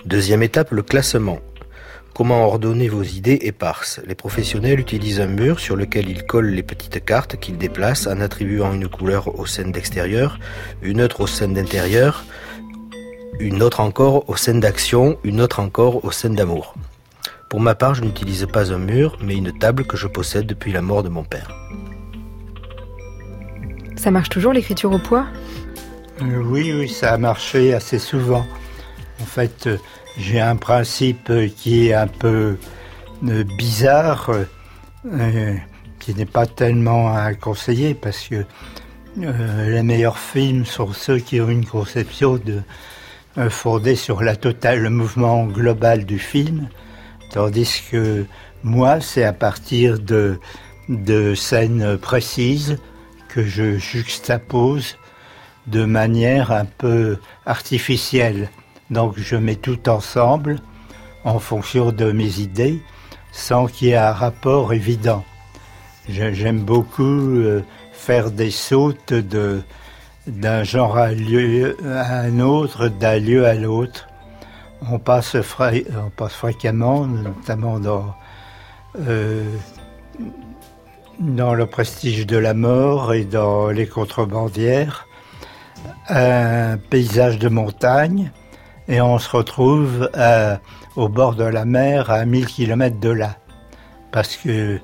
Deuxième étape, le classement. Comment ordonner vos idées éparses? Les professionnels utilisent un mur sur lequel ils collent les petites cartes qu'ils déplacent en attribuant une couleur aux scènes d'extérieur, une autre aux scènes d'intérieur, une autre encore aux scènes d'action, une autre encore aux scènes d'amour. Pour ma part, je n'utilise pas un mur, mais une table que je possède depuis la mort de mon père. Ça marche toujours l'écriture au poids? Euh, Oui, oui, ça a marché assez souvent. En fait, euh, j'ai un principe qui est un peu euh, bizarre, euh, qui n'est pas tellement à conseiller parce que euh, les meilleurs films sont ceux qui ont une conception de, euh, fondée sur la totale, le mouvement global du film, tandis que moi, c'est à partir de, de scènes précises que je juxtapose de manière un peu artificielle. Donc je mets tout ensemble en fonction de mes idées sans qu'il y ait un rapport évident. J'aime beaucoup euh, faire des sautes d'un genre à, lieu, un autre, d'un lieu à l'autre. On passe, fra- on passe fréquemment, notamment dans, euh, dans le prestige de la mort et dans les contrebandières, un paysage de montagne et on se retrouve à- au bord de la mer à 1000 km de là. Parce que,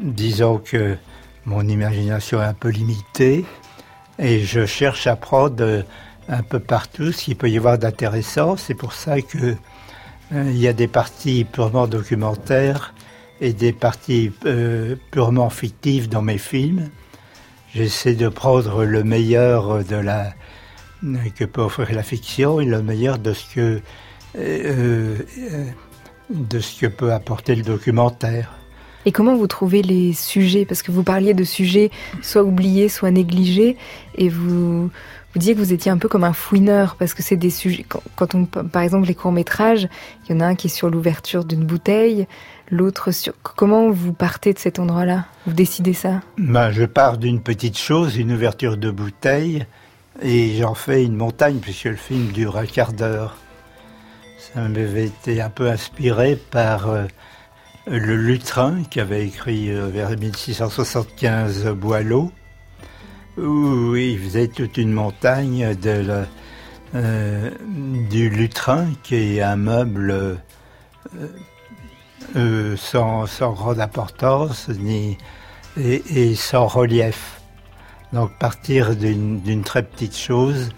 disons que mon imagination est un peu limitée et je cherche à prendre euh, un peu partout ce qu'il peut y avoir d'intéressant. C'est pour ça que euh, il y a des parties purement documentaires et des parties euh, purement fictives dans mes films. J'essaie de prendre le meilleur de la que peut offrir la fiction et le meilleur de ce que euh, euh, de ce que peut apporter le documentaire. Et comment vous trouvez les sujets? Parce que vous parliez de sujets soit oubliés, soit négligés, et vous, vous disiez que vous étiez un peu comme un fouineur, parce que c'est des sujets. Quand, on, par exemple, les courts-métrages, il y en a un qui est sur l'ouverture d'une bouteille, l'autre sur. Comment vous partez de cet endroit-là? Vous décidez ça? Ben, je pars d'une petite chose, une ouverture de bouteille, et j'en fais une montagne, puisque le film dure un quart d'heure. Ça m'avait été un peu inspiré par euh, le Lutrin, qui avait écrit euh, vers 1675 Boileau, où il faisait toute une montagne de euh, du Lutrin, qui est un meuble sans, grande importance, ni, et sans relief. Donc partir d'une d'une très petite chose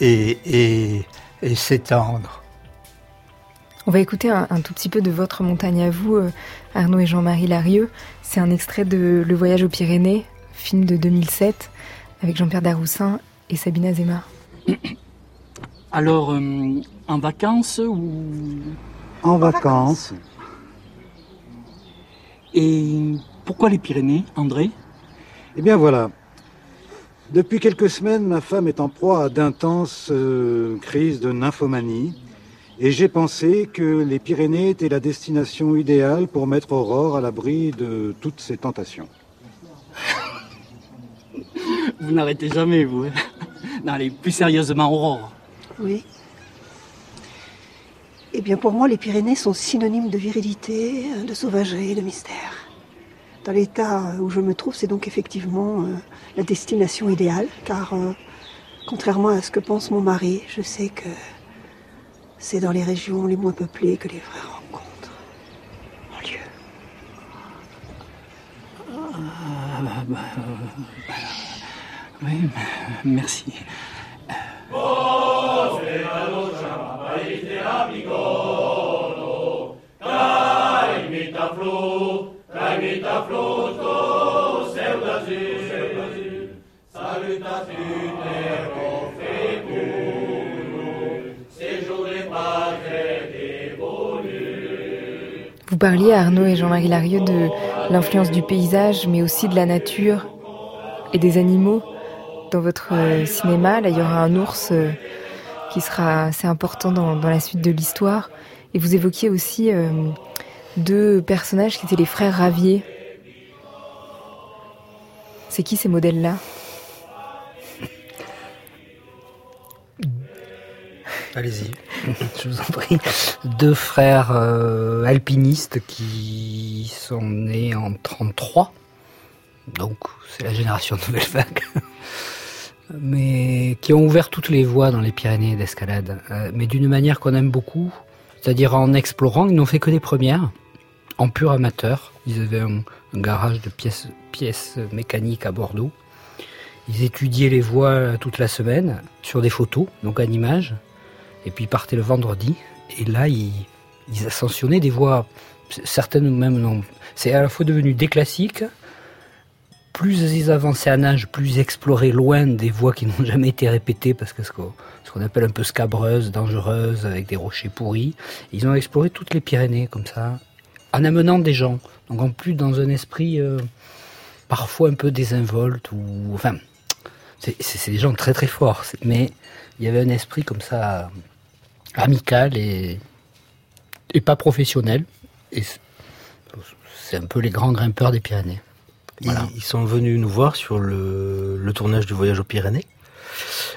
et, et, et s'étendre. On va écouter un, un tout petit peu de votre montagne à vous, euh, Arnaud et Jean-Marie Larieux. C'est un extrait de Le Voyage aux Pyrénées, film de 2007, avec Jean-Pierre Daroussin et Sabine Azema. Alors, euh, en vacances ou... En vacances. Et pourquoi les Pyrénées, André? Eh bien voilà. Depuis quelques semaines, ma femme est en proie à d'intenses euh, crises de nymphomanie. Et j'ai pensé que les Pyrénées étaient la destination idéale pour mettre Aurore à l'abri de toutes ces tentations. Vous n'arrêtez jamais, vous. hein non, allez, plus sérieusement, Aurore. Oui. Eh bien, pour moi, les Pyrénées sont synonymes de virilité, de sauvagerie, de mystère. Dans l'état où je me trouve, c'est donc effectivement euh, la destination idéale, car euh, contrairement à ce que pense mon mari, je sais que c'est dans les régions les moins peuplées que les vraies rencontres ont lieu. Ah, bah, euh, oui, merci. Vous parliez, Arnaud et Jean-Marie Larieux, de l'influence du paysage, mais aussi de la nature et des animaux dans votre euh, cinéma. Là, il y aura un ours euh, qui sera assez important dans, dans la suite de l'histoire. Et vous évoquiez aussi euh, deux personnages qui étaient les frères Ravier. C'est qui ces modèles-là Allez-y, je vous en prie. Deux frères euh, alpinistes qui sont nés en 33. Donc, c'est la génération Nouvelle Vague. mais qui ont ouvert toutes les voies dans les Pyrénées d'escalade. Euh, mais d'une manière qu'on aime beaucoup. C'est-à-dire en explorant, ils n'ont fait que des premières. En pur amateur. Ils avaient un, garage de pièces, mécaniques à Bordeaux. Ils étudiaient les voies toute la semaine sur des photos, donc en images. Et puis ils partaient le vendredi. Et là, ils, ascensionnaient des voies, certaines même non. C'est à la fois devenu des classiques. Plus ils avançaient en âge, plus ils exploraient loin des voies qui n'ont jamais été répétées parce que ce qu'on ce qu'on appelle un peu scabreuses, dangereuses, avec des rochers pourris. Ils ont exploré toutes les Pyrénées comme ça, en amenant des gens. Donc en plus dans un esprit euh, parfois un peu désinvolte ou enfin c'est- des gens très très forts. Mais il y avait un esprit comme ça amical et, pas professionnel. Et c'est- un peu les grands grimpeurs des Pyrénées. Ils, sont venus nous voir sur le, tournage du voyage aux Pyrénées.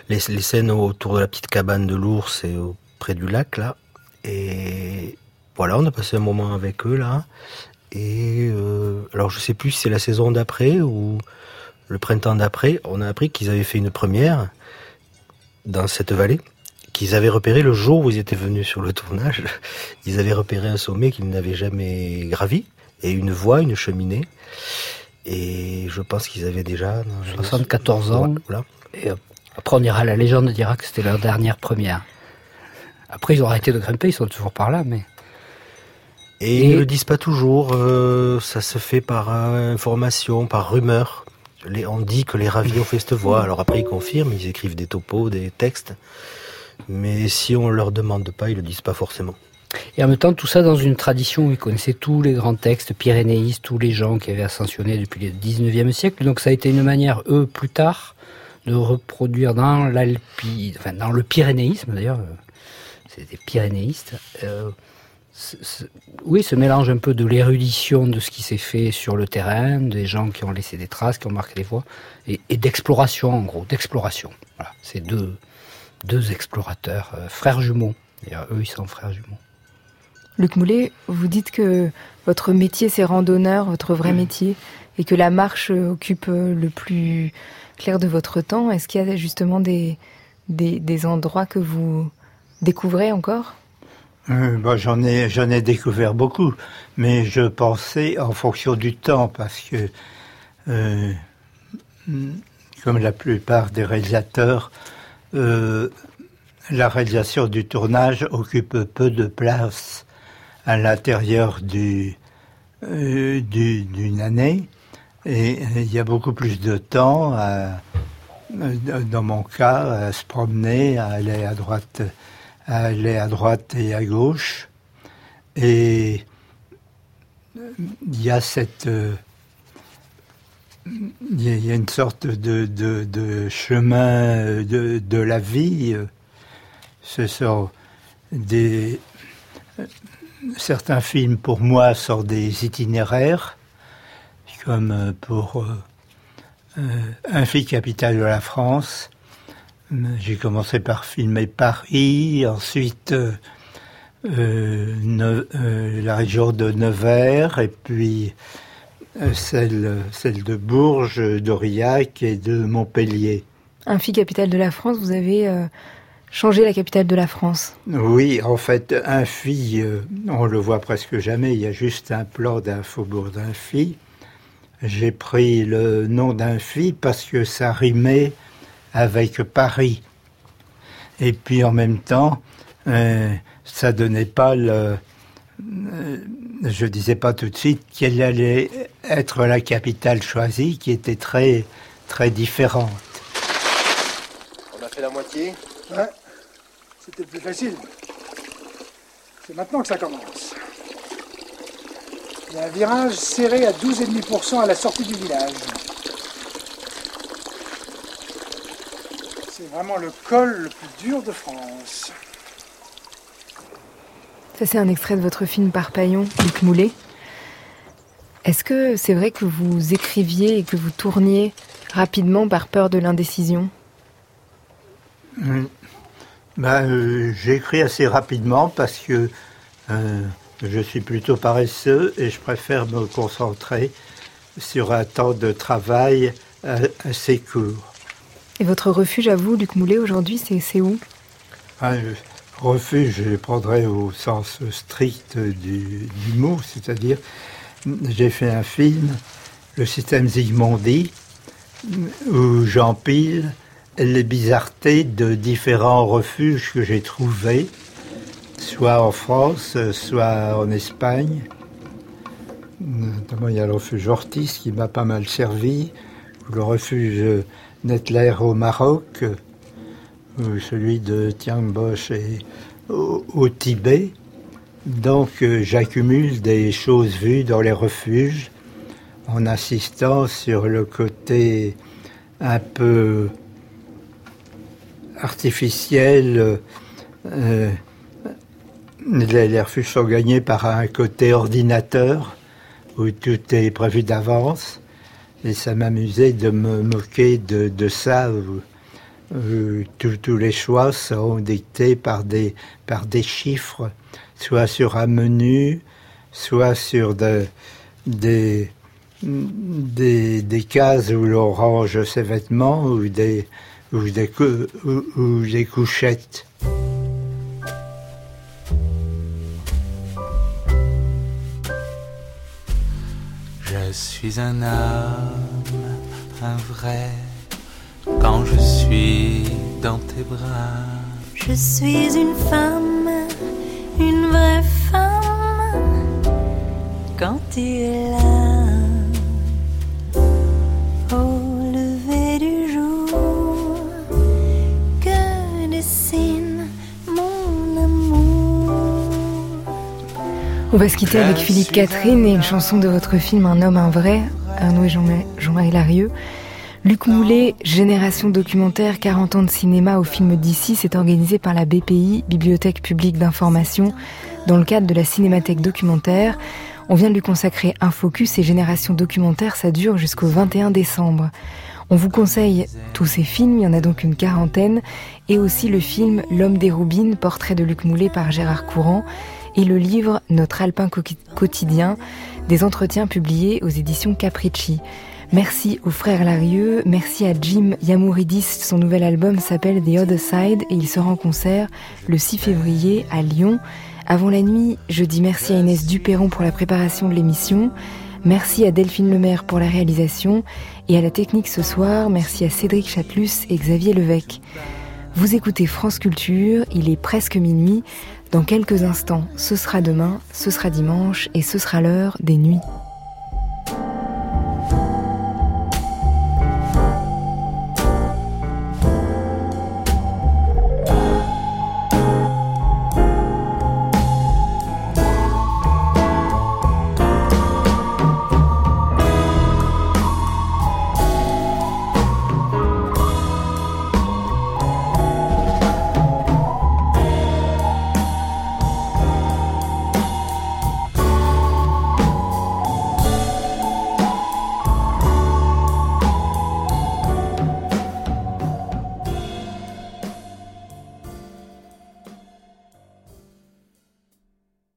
Les, scènes autour de la petite cabane de l'ours et au- près du lac, là. Voilà, on a passé un moment avec eux, là. Et euh, alors, je sais plus si c'est la saison d'après ou le printemps d'après. On a appris qu'ils avaient fait une première dans cette vallée qu'ils avaient repéré le jour où ils étaient venus sur le tournage. Ils avaient repéré un sommet qu'ils n'avaient jamais gravi et une voie, une cheminée. Et je pense qu'ils avaient déjà 74 ans. Voilà. Et euh, après, on ira, la légende dira que c'était leur dernière première. Après, ils ont arrêté de grimper, ils sont toujours par là, mais. Et, ils ne le disent pas toujours. euh, ça se fait par euh, information, par rumeur. Les- on dit que les ravis ont fait cette voie. Alors après, ils confirment, ils écrivent des topos, des textes. Mais si on leur demande pas, ils le disent pas forcément. Et en même temps, tout ça dans une tradition où ils connaissaient tous les grands textes pyrénéistes, tous les gens qui avaient ascensionné depuis le 19e siècle. Donc ça a été une manière, eux, plus tard, de reproduire dans l'Alpi, enfin, dans le pyrénéisme d'ailleurs, euh, c'est des pyrénéistes, euh, oui, ce mélange un peu de l'érudition de ce qui s'est fait sur le terrain, des gens qui ont laissé des traces, qui ont marqué des voies, et, et d'exploration en gros, d'exploration. Voilà, c'est deux, deux explorateurs, euh, frères jumeaux. D'ailleurs, eux, ils sont frères jumeaux. Luc Moulet, vous dites que votre métier c'est randonneur, votre vrai métier, et que la marche occupe euh, le plus clair de votre temps. Est-ce qu'il y a justement des, des, des endroits que vous découvrez encore? Euh, bah, j'en ai j'en ai découvert beaucoup, mais je pensais en fonction du temps parce que euh, comme la plupart des réalisateurs, euh, la réalisation du tournage occupe peu de place à l'intérieur du du- d'une année et il y a beaucoup plus de temps dans mon cas à se promener, à aller à droite à aller à droite et à gauche. Et il y a cette. euh, Il y a- une sorte de, de- de chemin de, de la vie. Ce sont des. Certains films, pour moi, sont des itinéraires, comme euh, pour euh, euh, Un fille capitale de la France. J'ai commencé par filmer Paris, ensuite euh, euh, Ne- euh, la région de Nevers, et puis celle, celle de Bourges, d'Aurillac et de Montpellier. Amphi, capitale de la France, vous avez euh, changé la capitale de la France. Oui, en fait, euh, on le voit presque jamais, il y a juste un plan d'un faubourg d'Amphi. J'ai pris le nom d'Amphi parce que ça rimait avec Paris. Et puis en même temps, euh, ça donnait pas le. euh, je disais pas tout de suite quelle allait être la capitale choisie, qui était très très différente. On a fait la moitié Ouais, c'était plus facile. C'est maintenant que ça commence. Il y a un virage serré à 12,5% à la sortie du village. Vraiment le col le plus dur de France. Ça, c'est un extrait de votre film Parpaillon, Luc Moulet. Est-ce que c'est vrai que vous écriviez et que vous tourniez rapidement par peur de l'indécision? Ben, euh, J'écris assez rapidement parce que euh, je suis plutôt paresseux et je préfère me concentrer sur un temps de travail euh, assez court. Et votre refuge à vous, Luc Moulet, aujourd'hui, c'est où? Euh, refuge, je le prendrais au sens strict du, du mot, c'est-à-dire j'ai fait un film, Le système Zygmondi, où j'empile les bizarretés de différents refuges que j'ai trouvés, soit en France, soit en Espagne. Notamment, il y a le refuge Ortiz qui m'a pas mal servi, le refuge Nettler au Maroc, ou celui de Tiangboche et au, Tibet. Donc, euh, j'accumule des choses vues dans les refuges en insistant sur le côté un peu artificiel. euh, les refuges sont gagnés par un côté ordinateur où tout est prévu d'avance. Et ça m'amusait de me moquer de, de ça, où tous- les choix sont dictés par des, par des chiffres, soit sur un menu, soit sur de- des, des, des cases où l'on range ses vêtements ou des, ou des, ou des couchettes. Je suis un homme, un vrai, quand je suis dans tes bras. Je suis une femme, une vraie femme, quand tu es là. On va se quitter avec Philippe Catherine et une chanson de votre film Un homme, un vrai, Arnaud et Jean- Jean-Marie Larieux. Luc Moulet, Génération documentaire, 40 ans de cinéma au film d'ici, c'est organisé par la BPI, Bibliothèque publique d'information, dans le cadre de la Cinémathèque documentaire. On vient de lui consacrer un focus et Génération documentaire, ça dure jusqu'au 21 décembre. On vous conseille tous ces films, il y en a donc une quarantaine, et aussi le film L'homme des Roubines, portrait de Luc Moulet par Gérard Courant, et le livre Notre Alpin quotidien, des entretiens publiés aux éditions Capricci. Merci aux frères Larieux, merci à Jim Yamouridis, son nouvel album s'appelle The Other Side et il sera en concert le 6 février à Lyon. Avant la nuit, je dis merci à Inès Duperron pour la préparation de l'émission, merci à Delphine Lemaire pour la réalisation et à la technique ce soir, merci à Cédric Chatelus et Xavier Levesque. Vous écoutez France Culture, il est presque minuit. Dans quelques instants, ce sera demain, ce sera dimanche et ce sera l'heure des nuits.